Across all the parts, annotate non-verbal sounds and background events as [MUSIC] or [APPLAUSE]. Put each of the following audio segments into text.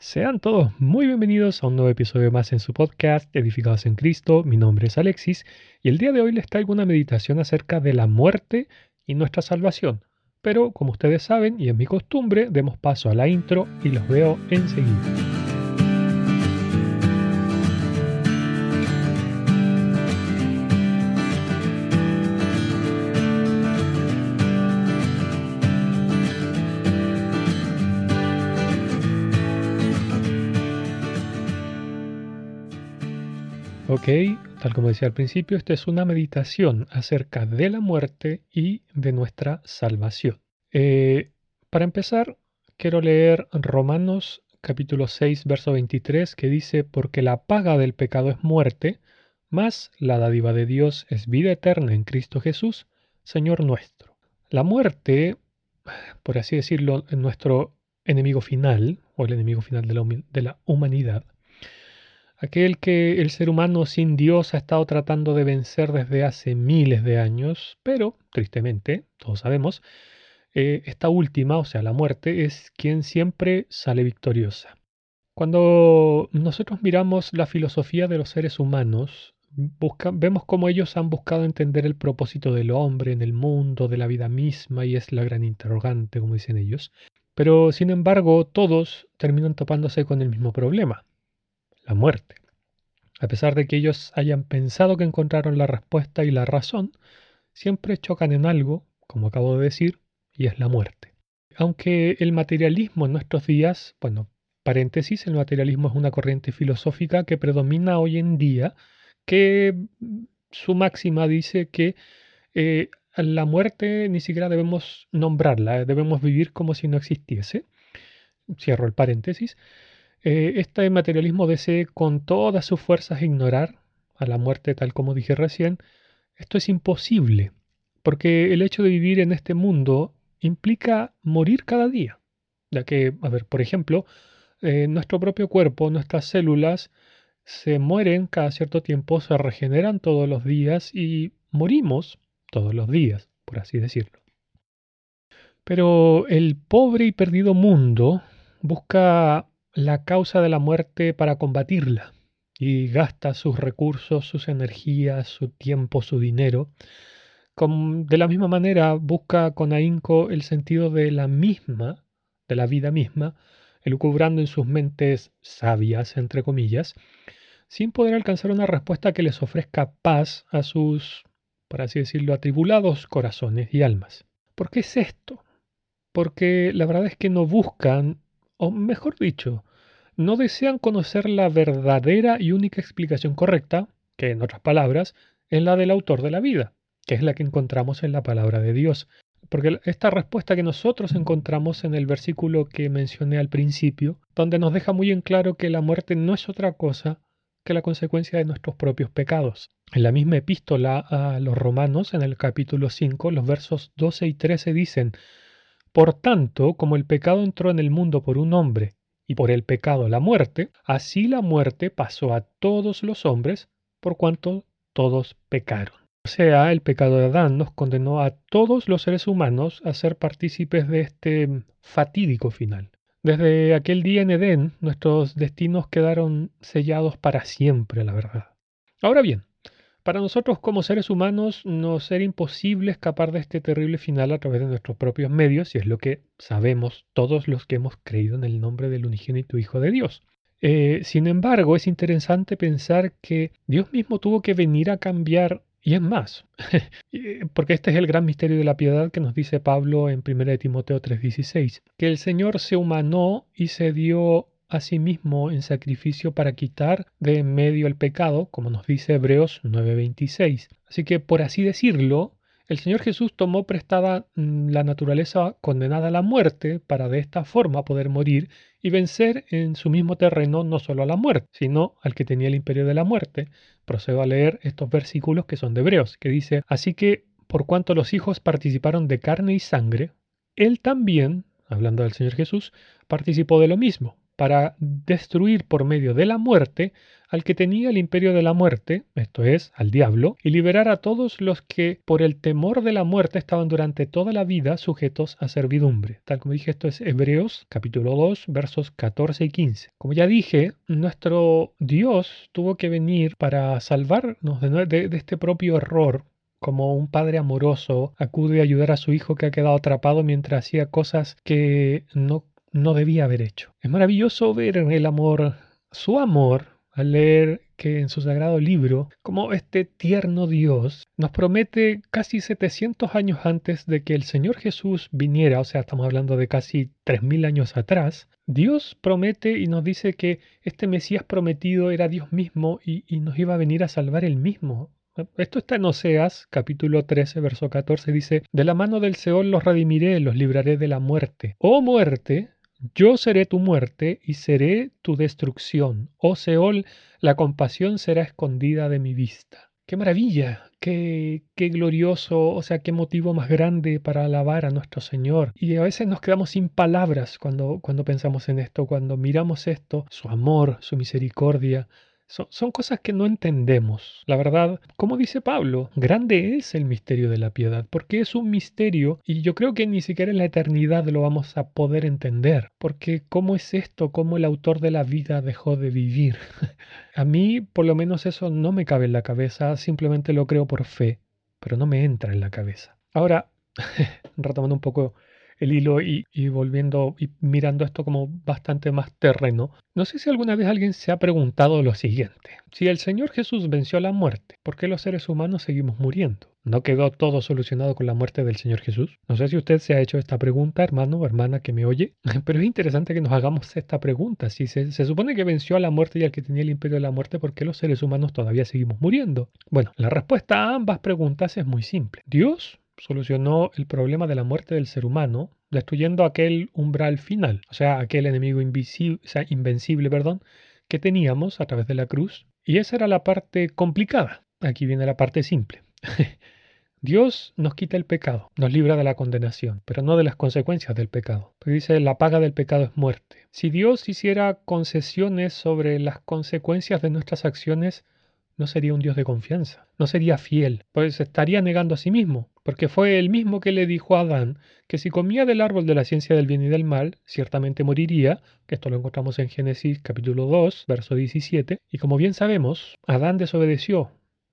Sean todos muy bienvenidos a un nuevo episodio más en su podcast Edificados en Cristo. Mi nombre es Alexis y el día de hoy les traigo una meditación acerca de la muerte y nuestra salvación. Pero como ustedes saben y es mi costumbre, demos paso a la intro y los veo enseguida. Ok, tal como decía al principio, esta es una meditación acerca de la muerte y de nuestra salvación. Eh, para empezar, quiero leer Romanos capítulo 6, verso 23, que dice, porque la paga del pecado es muerte, mas la dádiva de Dios es vida eterna en Cristo Jesús, Señor nuestro. La muerte, por así decirlo, nuestro enemigo final, o el enemigo final de la humanidad, aquel que el ser humano sin Dios ha estado tratando de vencer desde hace miles de años, pero, tristemente, todos sabemos, eh, esta última, o sea, la muerte, es quien siempre sale victoriosa. Cuando nosotros miramos la filosofía de los seres humanos, vemos cómo ellos han buscado entender el propósito del hombre en el mundo, de la vida misma, y es la gran interrogante, como dicen ellos. Pero, sin embargo, todos terminan topándose con el mismo problema, la muerte. A pesar de que ellos hayan pensado que encontraron la respuesta y la razón, siempre chocan en algo, como acabo de decir, y es la muerte. Aunque el materialismo en nuestros días, bueno, paréntesis, el materialismo es una corriente filosófica que predomina hoy en día, que su máxima dice que eh, la muerte ni siquiera debemos nombrarla, debemos vivir como si no existiese. Cierro el paréntesis. Eh, este materialismo desee con todas sus fuerzas ignorar a la muerte tal como dije recién. Esto es imposible, porque el hecho de vivir en este mundo implica morir cada día. Ya que, a ver, por ejemplo, eh, nuestro propio cuerpo, nuestras células, se mueren cada cierto tiempo, se regeneran todos los días y morimos todos los días, por así decirlo. Pero el pobre y perdido mundo busca la causa de la muerte para combatirla y gasta sus recursos, sus energías, su tiempo, su dinero. de la misma manera busca con ahínco el sentido de la misma, de la vida misma, elucubrando en sus mentes sabias, entre comillas, sin poder alcanzar una respuesta que les ofrezca paz a sus, por así decirlo, atribulados corazones y almas. ¿Por qué es esto? Porque la verdad es que no buscan, o mejor dicho, no desean conocer la verdadera y única explicación correcta, que en otras palabras es la del autor de la vida, que es la que encontramos en la palabra de Dios. Porque esta respuesta que nosotros encontramos en el versículo que mencioné al principio, donde nos deja muy en claro que la muerte no es otra cosa que la consecuencia de nuestros propios pecados. En la misma epístola a los romanos, en el capítulo 5, los versos 12 y 13 dicen, Por tanto, como el pecado entró en el mundo por un hombre, y por el pecado la muerte, así la muerte pasó a todos los hombres por cuanto todos pecaron. O sea, el pecado de Adán nos condenó a todos los seres humanos a ser partícipes de este fatídico final. Desde aquel día en Edén, nuestros destinos quedaron sellados para siempre, la verdad. Ahora bien, para nosotros como seres humanos nos era imposible escapar de este terrible final a través de nuestros propios medios, y es lo que sabemos todos los que hemos creído en el nombre del unigénito Hijo de Dios. Eh, sin embargo, es interesante pensar que Dios mismo tuvo que venir a cambiar, y es más, [LAUGHS] porque este es el gran misterio de la piedad que nos dice Pablo en 1 Timoteo 3:16, que el Señor se humanó y se dio Asimismo, en sacrificio para quitar de en medio el pecado, como nos dice Hebreos 9:26. Así que, por así decirlo, el Señor Jesús tomó prestada mm, la naturaleza condenada a la muerte para de esta forma poder morir y vencer en su mismo terreno no solo a la muerte, sino al que tenía el imperio de la muerte. Procedo a leer estos versículos que son de Hebreos, que dice, así que por cuanto los hijos participaron de carne y sangre, él también, hablando del Señor Jesús, participó de lo mismo para destruir por medio de la muerte al que tenía el imperio de la muerte, esto es, al diablo, y liberar a todos los que por el temor de la muerte estaban durante toda la vida sujetos a servidumbre. Tal como dije, esto es Hebreos capítulo 2 versos 14 y 15. Como ya dije, nuestro Dios tuvo que venir para salvarnos de, de este propio error como un padre amoroso acude a ayudar a su hijo que ha quedado atrapado mientras hacía cosas que no, no debía haber hecho. Es maravilloso ver el amor, su amor, al leer que en su sagrado libro, como este tierno Dios nos promete casi 700 años antes de que el Señor Jesús viniera, o sea, estamos hablando de casi 3.000 años atrás, Dios promete y nos dice que este Mesías prometido era Dios mismo y, y nos iba a venir a salvar él mismo. Esto está en Oseas, capítulo 13, verso 14, dice, De la mano del Seol los redimiré, los libraré de la muerte. Oh muerte, yo seré tu muerte y seré tu destrucción. Oh Seol, la compasión será escondida de mi vista. ¡Qué maravilla! Qué, qué glorioso! O sea, qué motivo más grande para alabar a nuestro Señor. Y a veces nos quedamos sin palabras cuando, cuando pensamos en esto, cuando miramos esto, su amor, su misericordia, son, cosas que no entendemos. La verdad, como dice Pablo, grande es el misterio de la piedad, porque es un misterio y yo creo que ni siquiera en la eternidad lo vamos a poder entender, porque ¿cómo es esto? ¿Cómo el autor de la vida dejó de vivir? [LAUGHS] a mí, por lo menos eso no me cabe en la cabeza, simplemente lo creo por fe, pero no me entra en la cabeza. Ahora, [LAUGHS] retomando un poco el hilo y, volviendo y mirando esto como bastante más terreno, no sé si alguna vez alguien se ha preguntado lo siguiente. Si el Señor Jesús venció la muerte, ¿por qué los seres humanos seguimos muriendo? ¿No quedó todo solucionado con la muerte del Señor Jesús? No sé si usted se ha hecho esta pregunta, hermano o hermana que me oye, [LAUGHS] pero es interesante que nos hagamos esta pregunta. Si se, se, supone que venció a la muerte y al que tenía el imperio de la muerte, ¿por qué los seres humanos todavía seguimos muriendo? Bueno, la respuesta a ambas preguntas es muy simple. Dios solucionó el problema de la muerte del ser humano, destruyendo aquel umbral final, o sea, aquel enemigo invencible, perdón, que teníamos a través de la cruz. Y esa era la parte complicada. Aquí viene la parte simple. [LAUGHS] Dios nos quita el pecado, nos libra de la condenación, pero no de las consecuencias del pecado. Dice, la paga del pecado es muerte. Si Dios hiciera concesiones sobre las consecuencias de nuestras acciones, no sería un Dios de confianza, no sería fiel, pues estaría negando a sí mismo, porque fue él mismo que le dijo a Adán que si comía del árbol de la ciencia del bien y del mal, ciertamente moriría, que esto lo encontramos en Génesis capítulo 2, verso 17, y como bien sabemos, Adán desobedeció,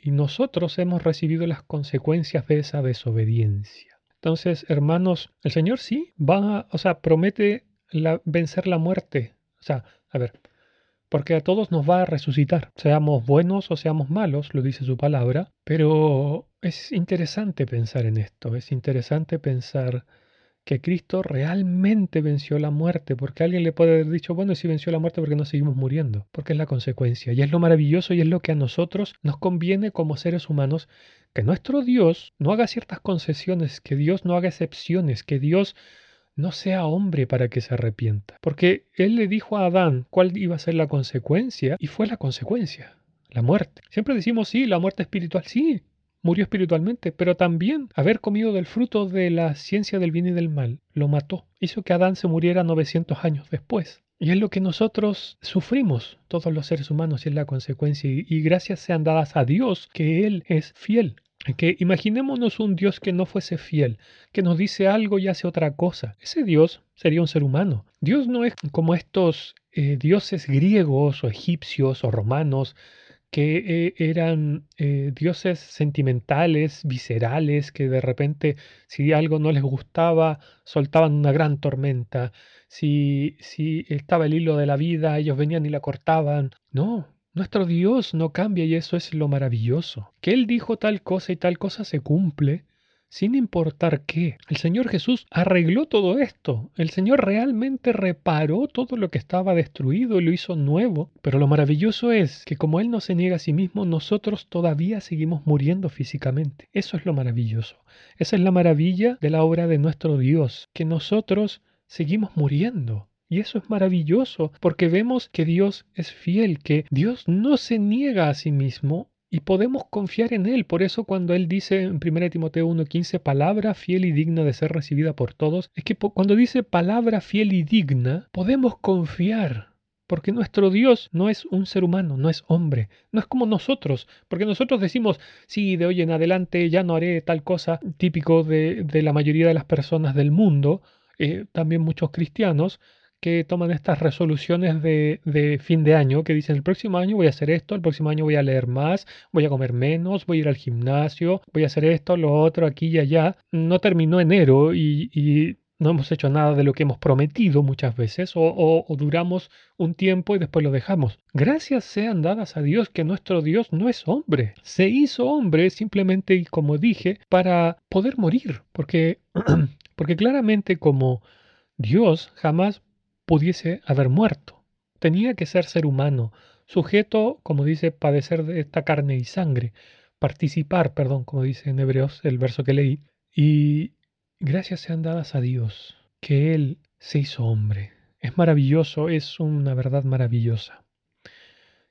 y nosotros hemos recibido las consecuencias de esa desobediencia. Entonces, hermanos, el Señor sí va, o sea, promete vencer la muerte. O sea, a ver, porque a todos nos va a resucitar, seamos buenos o seamos malos, lo dice su palabra, pero es interesante pensar en esto, es interesante pensar que Cristo realmente venció la muerte, porque alguien le puede haber dicho, bueno, si venció la muerte, porque no seguimos muriendo? Porque es la consecuencia, y es lo maravilloso y es lo que a nosotros nos conviene como seres humanos, que nuestro Dios no haga ciertas concesiones, que Dios no haga excepciones, que Dios no sea hombre para que se arrepienta. Porque él le dijo a Adán cuál iba a ser la consecuencia y fue la consecuencia, la muerte. Siempre decimos, sí, la muerte espiritual, sí, murió espiritualmente, pero también haber comido del fruto de la ciencia del bien y del mal lo mató. Hizo que Adán se muriera 900 años después. Y es lo que nosotros sufrimos, todos los seres humanos, y es la consecuencia. Y gracias sean dadas a Dios, que Él es fiel que imaginémonos un Dios que no fuese fiel, que nos dice algo y hace otra cosa. Ese Dios sería un ser humano. Dios no es como estos eh, dioses griegos o egipcios o romanos que eh, eran eh, dioses sentimentales, viscerales, que de repente si algo no les gustaba, soltaban una gran tormenta. Si, si estaba el hilo de la vida, ellos venían y la cortaban. No, nuestro Dios no cambia y eso es lo maravilloso. Que Él dijo tal cosa y tal cosa se cumple sin importar qué. El Señor Jesús arregló todo esto. El Señor realmente reparó todo lo que estaba destruido y lo hizo nuevo. Pero lo maravilloso es que como Él no se niega a sí mismo, nosotros todavía seguimos muriendo físicamente. Eso es lo maravilloso. Esa es la maravilla de la obra de nuestro Dios, que nosotros seguimos muriendo. Y eso es maravilloso porque vemos que Dios es fiel, que Dios no se niega a sí mismo y podemos confiar en Él. Por eso cuando Él dice en 1 Timoteo 1.15, palabra fiel y digna de ser recibida por todos, es que cuando dice palabra fiel y digna, podemos confiar porque nuestro Dios no es un ser humano, no es hombre, no es como nosotros, porque nosotros decimos, sí, de hoy en adelante ya no haré tal cosa, típico de, la mayoría de las personas del mundo, eh, también muchos cristianos, que toman estas resoluciones de, fin de año, que dicen el próximo año voy a hacer esto, el próximo año voy a leer más, voy a comer menos, voy a ir al gimnasio, voy a hacer esto, lo otro, aquí y allá. No terminó enero y, y no hemos hecho nada de lo que hemos prometido muchas veces o, o, duramos un tiempo y después lo dejamos. Gracias sean dadas a Dios que nuestro Dios no es hombre. Se hizo hombre simplemente, y como dije, para poder morir, porque, [CLEARS THROAT] porque claramente como Dios jamás pudiese haber muerto. Tenía que ser ser humano, sujeto, como dice, padecer de esta carne y sangre, participar, perdón, como dice en Hebreos el verso que leí, y gracias sean dadas a Dios, que Él se hizo hombre. Es maravilloso, es una verdad maravillosa.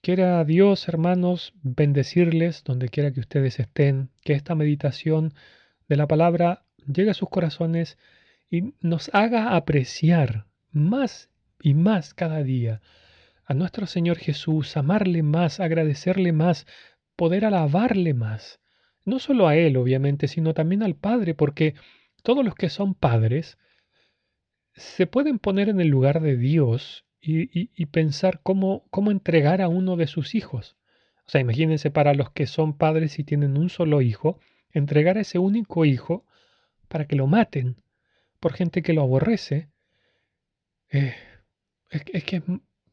Quiera Dios, hermanos, bendecirles donde quiera que ustedes estén, que esta meditación de la palabra llegue a sus corazones y nos haga apreciar más y más cada día a nuestro Señor Jesús, amarle más, agradecerle más, poder alabarle más. No solo a Él, obviamente, sino también al Padre, porque todos los que son padres se pueden poner en el lugar de Dios y, pensar cómo, cómo entregar a uno de sus hijos. O sea, imagínense para los que son padres y tienen un solo hijo, entregar a ese único hijo para que lo maten por gente que lo aborrece, eh, es, que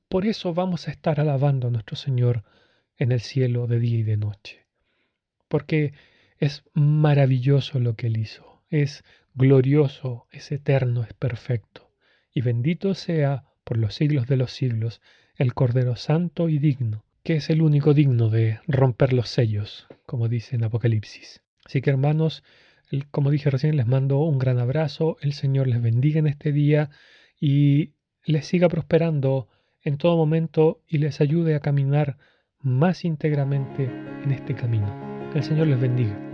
por eso vamos a estar alabando a nuestro Señor en el cielo de día y de noche. Porque es maravilloso lo que Él hizo, es glorioso, es eterno, es perfecto. Y bendito sea por los siglos de los siglos el Cordero Santo y digno, que es el único digno de romper los sellos, como dice en Apocalipsis. Así que hermanos, como dije recién, les mando un gran abrazo, el Señor les bendiga en este día y les siga prosperando en todo momento y les ayude a caminar más íntegramente en este camino. Que el Señor les bendiga.